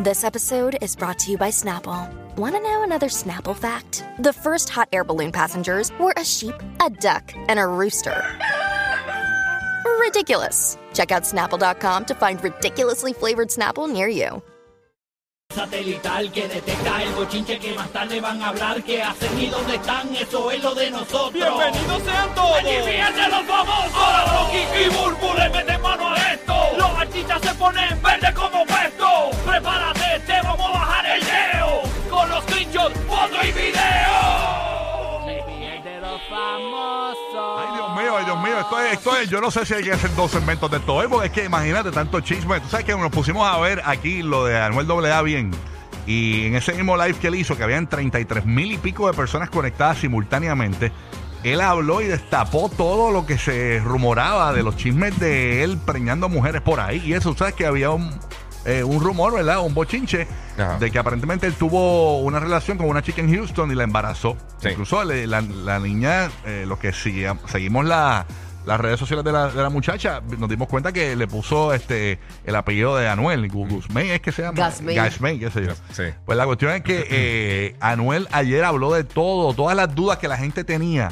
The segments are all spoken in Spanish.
This episode is brought to you by Snapple. Want to know another Snapple fact? The first hot air balloon passengers were a sheep, a duck, and a rooster. Ridiculous. Check out snapple.com to find ridiculously flavored Snapple near you. Satelital que detecta el bochinche que más tarde van a hablar que hacen y dónde están, eso es lo de nosotros. ¡Bienvenidos sean todos! ¡Allí fíjense los famosos! Ahora Rocky y Burbu le meten mano a esto. Los artistas se ponen verde como puesto. Esto es, esto es, yo no sé si hay que hacer dos segmentos de esto, ¿eh? porque es que imagínate tanto chisme. Tú sabes que nos pusimos a ver aquí lo de Anuel AA bien. Y en ese mismo live que él hizo, que habían 33 mil y pico de personas conectadas simultáneamente, él habló y destapó todo lo que se rumoraba de los chismes de él preñando mujeres por ahí. Y eso, ¿sabes? Que había un, eh, un rumor, ¿verdad? Un bochinche Ajá. de que aparentemente él tuvo una relación con una chica en Houston y la embarazó. Sí. Incluso le- la, la niña, eh, los que sigue- seguimos la- las redes sociales de la, de la muchacha, nos dimos cuenta que le puso este el apellido de Anuel, Gu- Guzmán es que se llama. Gasmey. Gasmey, qué sé yo. Sí. Pues la cuestión es que eh, Anuel ayer habló de todo, todas las dudas que la gente tenía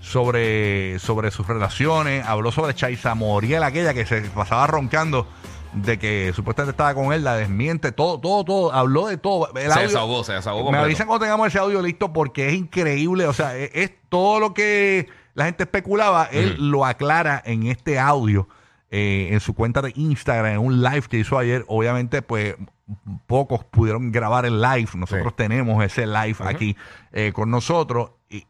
sobre, sobre sus relaciones, habló sobre Chaisa Moriel, aquella que se pasaba roncando de que supuestamente estaba con él, la desmiente, todo, todo, todo, habló de todo. El Se audio- desahogó, se desahogó Me completo. avisan cuando tengamos ese audio listo porque es increíble, o sea, es, es todo lo que la gente especulaba, él lo aclara en este audio. eh, en su cuenta de Instagram, en un live que hizo ayer, obviamente, pues pocos pudieron grabar el live. Nosotros Sí. tenemos ese live aquí eh, con nosotros y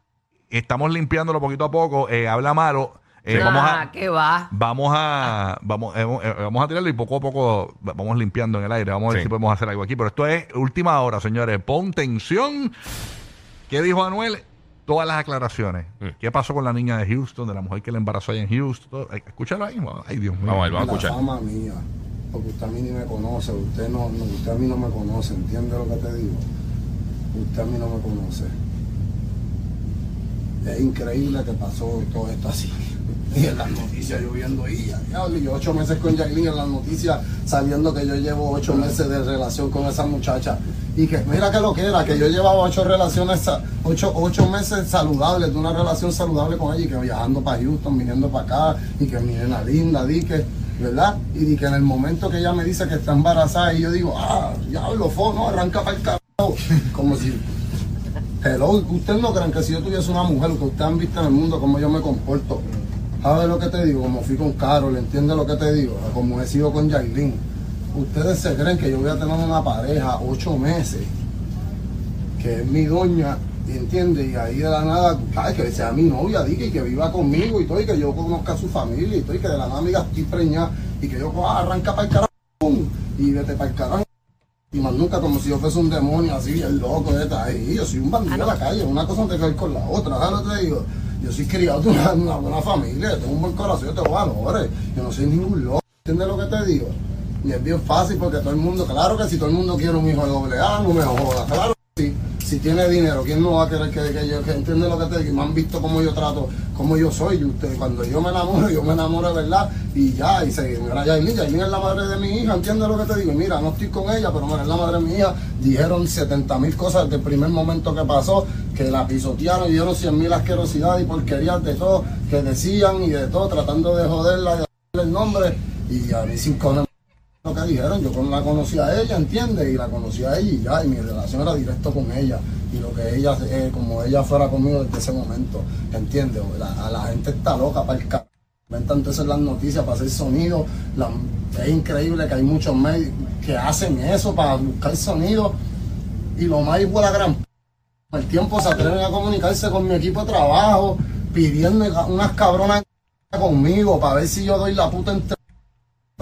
estamos limpiándolo poquito a poco. Eh, habla malo. Eh, Ah, vamos a, ¿qué va? Vamos a vamos, eh, vamos a tirarlo y poco a poco vamos limpiando en el aire. Vamos a ver Sí. si podemos hacer algo aquí. Pero esto es última hora, señores. Pon tensión. ¿Qué dijo Anuel? Todas las aclaraciones. Mm. ¿Qué pasó con la niña de Houston, de la mujer que le embarazó allá en Houston? Todo. Eh, Escúchalo ahí. Ay, Dios mío. Vamos a ver, vamos a la escuchar. fama mía, porque usted a mí ni me conoce, usted no, no- usted a mí no me conoce, ¿entiende lo que te digo? Usted a mí no me conoce. Es increíble que pasó todo esto así. Y en las noticias yo viendo y ya, diablo, y yo ocho meses con Jacqueline en las noticias sabiendo que yo llevo ocho meses de relación con esa muchacha. Y que mira que lo que era, que yo llevaba ocho relaciones, ocho, ocho meses saludables, de una relación saludable con ella y que viajando para Houston, viniendo para acá, y que mi nena linda, di que, ¿verdad? Y di que en el momento que ella me dice que está embarazada y yo digo, ah, diablo, fo, no, arranca para el carajo. Como si Hello, ustedes no creen que si yo tuviese una mujer, que ustedes han visto en el mundo, cómo yo me comporto. ¿Sabes lo que te digo? Como fui con Carol, ¿entiendes lo que te digo? Como he sido con Yailin. Ustedes se creen que yo voy a tener una pareja ocho meses, que es mi doña, ¿entiendes? Y ahí de la nada, ay, que sea mi novia, di que, y que viva conmigo y todo, y que yo conozca a su familia y todo, y que de la nada me estoy preñada, y que yo ah, arranca para el carajo, y vete para el carajo. Y más nunca como si yo fuese un demonio así, el loco de esta ahí. Yo soy un bandido de la calle, una cosa no tiene que ver con la otra. ¿Sabes lo que te digo? Yo soy criado de una, una buena familia, tengo un buen corazón, yo tengo valores. Yo no soy ningún loco. ¿Entiendes lo que te digo? Y es bien fácil porque todo el mundo, claro que si todo el mundo quiere un hijo de doble A, no me joda. Claro sí. Si tiene dinero, ¿quién no va a querer que, yo, entiende lo que te digo? Me han visto cómo yo trato, cómo yo soy. Y usted, cuando yo me enamoro, yo me enamoro de verdad. Y ya, y se, mira, Yailin, Yailin es la madre de mi hija, ¿entiende lo que te digo? Mira, no estoy con ella, pero mira, es la madre de mi hija. Dijeron 70 mil cosas desde el primer momento que pasó, que la pisotearon y dieron 100 mil asquerosidades y porquerías de todo, que decían y de todo, tratando de joderla, de darle el nombre. Y a mí sin conocer lo que dijeron, yo la conocí a ella, ¿entiendes? Y la conocí a ella y ya, y mi relación era directo con ella. Y lo que ella, eh, como ella fuera conmigo desde ese momento, ¿entiendes? La, la gente está loca para el c... Inventan entonces las noticias para hacer sonido. Es increíble que hay muchos medios que hacen eso para buscar sonido. Y lo más igual a gran el tiempo se atreven a comunicarse con mi equipo de trabajo, pidiendo unas cabronas conmigo para ver si yo doy la puta fresco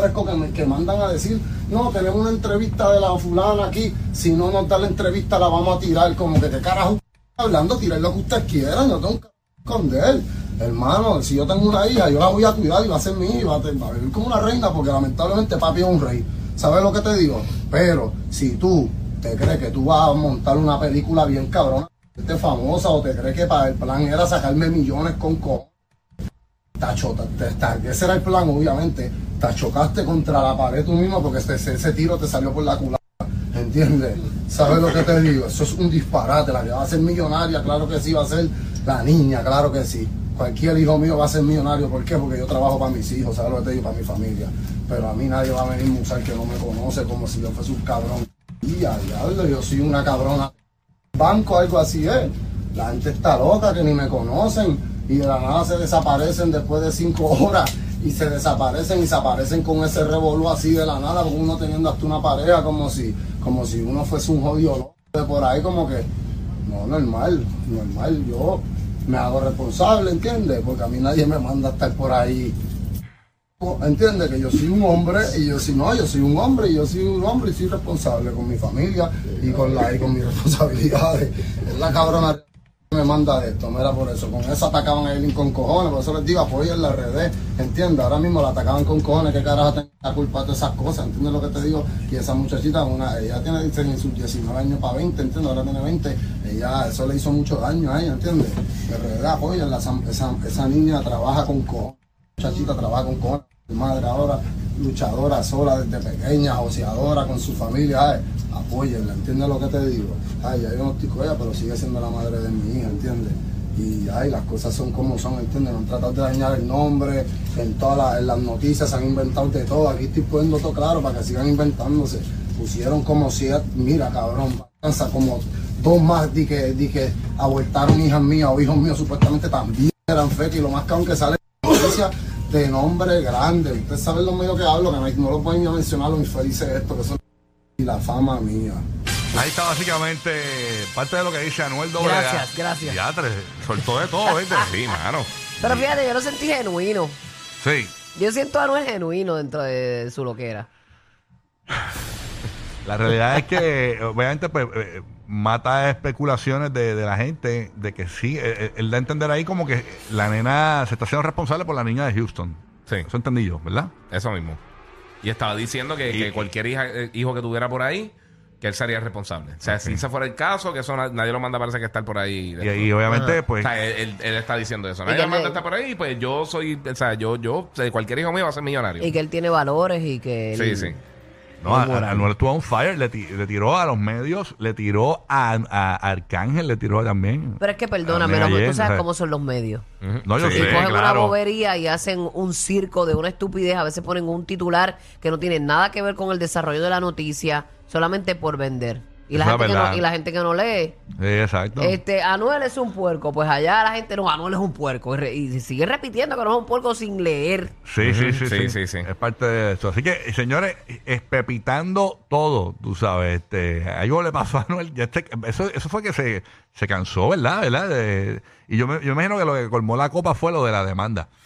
que, me- que mandan a decir, no, tenemos una entrevista de la fulana aquí, si no nos da la entrevista la vamos a tirar, como que qué carajo hablando, tirar lo que ustedes quieran, yo tengo que esconder. Hermano, si yo tengo una hija, yo la voy a cuidar y va a ser mi hija, va a, te- va a vivir como una reina, porque lamentablemente papi es un rey. ¿Sabes lo que te digo? Pero si tú te crees que tú vas a montar una película bien cabrona, famosa, o te crees que para el plan era sacarme millones con co Tacho, ese era el plan, obviamente. Te chocaste contra la pared tú mismo porque ese, ese tiro te salió por la culata. ¿Entiendes? ¿Sabes lo que te digo? Eso es un disparate. La que va a ser millonaria, claro que sí, va a ser la niña, claro que sí. Cualquier hijo mío va a ser millonario. ¿Por qué? Porque yo trabajo para mis hijos, ¿sabes lo que te digo? Para mi familia. Pero a mí nadie va a venir a usar que no me conoce como si yo fuese un cabrón. Y a diablo, yo soy una cabrona. Banco, algo así es. La gente está loca, que ni me conocen. Y de la nada se desaparecen después de cinco horas. Y se desaparecen y se aparecen con ese revolú así de la nada, uno teniendo hasta una pareja como si, como si uno fuese un jodido loco de por ahí como que no, normal, normal, yo me hago responsable, ¿entiendes? Porque a mí nadie me manda a estar por ahí. ¿Entiendes? Que yo soy un hombre y yo soy, no, yo soy un hombre y yo soy un hombre y soy responsable con mi familia y con la y con mis responsabilidades. Es la cabrona manda de esto, mira por eso. Con eso atacaban a Eileen con cojones, por eso les digo, apoyen la redes, ¿entiendes? Ahora mismo la atacaban con cojones, ¿qué carajo tengo la culpa de esas cosas? ¿Entiendes lo que te digo? Y esa muchachita, una, ella tiene dicen, sus 19 años para 20, ¿entiendes? Ahora tiene 20, ella, eso le hizo mucho daño a ella, ¿entiendes? De verdad, apoyen, esa, esa, esa niña trabaja con cojones, muchachita trabaja con cojones, madre ahora luchadora sola desde pequeña, joseadora con su familia, ay, apóyenla, ¿entiendes lo que te digo? Ay, ya yo no estoy con ella, pero sigue siendo la madre de mi hija, ¿entiendes? Y ay, las cosas son como son, ¿entiendes? No han tratado de dañar el nombre, en todas las, noticias se han inventado de todo, aquí estoy poniendo todo claro para que sigan inventándose. Pusieron como si, mira cabrón, como dos más di que, di que abortaron hijas mías o hijos míos supuestamente también eran fake y lo más cabrón que sale la noticia de nombre grande. Usted sabe lo medio que hablo, que no, lo pueden ni mencionar lo infelices esto, que son y la fama mía. Ahí está básicamente parte de lo que dice Anuel AA. Gracias, gracias. Ya, tres, soltó de todo, ¿viste? Sí, mano. Pero fíjate, yo lo sentí genuino. Sí. Yo siento a Anuel genuino dentro de su loquera. La realidad es que, obviamente, pues, eh, mata especulaciones de, de la gente de que sí, eh, eh, él da a entender ahí como que la nena se está haciendo responsable por la niña de Houston. Sí. Eso entendí yo, ¿verdad? Eso mismo. Y estaba diciendo que, Y- que cualquier hija- eh, hijo que tuviera por ahí, que él sería responsable. O sea, si ese fuera el caso, que eso na- nadie lo manda parece que estar por ahí. Y, y obviamente, O pues, sea, él, él- él está diciendo eso. Nadie lo manda a estar por ahí, pues yo soy, o sea, yo, yo, o sea, cualquier hijo mío va a ser millonario. Y que él tiene valores y que. Sí, él- sí. No, a- Anuel estuvo on fire, le, ti- le tiró a los medios, le tiró a, a Arcángel, le tiró también. Pero es que perdóname, También no, ayer, tú sabes cómo son los medios. No, yo Sí. sé, y cogen una claro. bobería y hacen un circo de una estupidez. A veces ponen un titular que no tiene nada que ver con el desarrollo de la noticia, solamente por vender. Y la, gente que no, y la gente que no lee. Sí, exacto. Este, Anuel es un puerco. Pues allá la gente no, Anuel es un puerco. Y, re- y sigue repitiendo que no es un puerco sin leer. Sí, sí, sí, sí, sí, sí, sí. Es parte de eso. Así que, señores, espepitando todo, tú sabes, este, algo le pasó a Anuel. Ya este- eso, eso fue que se, se cansó, ¿verdad? ¿verdad? De- y yo me, yo me imagino que lo que colmó la copa fue lo de la demanda.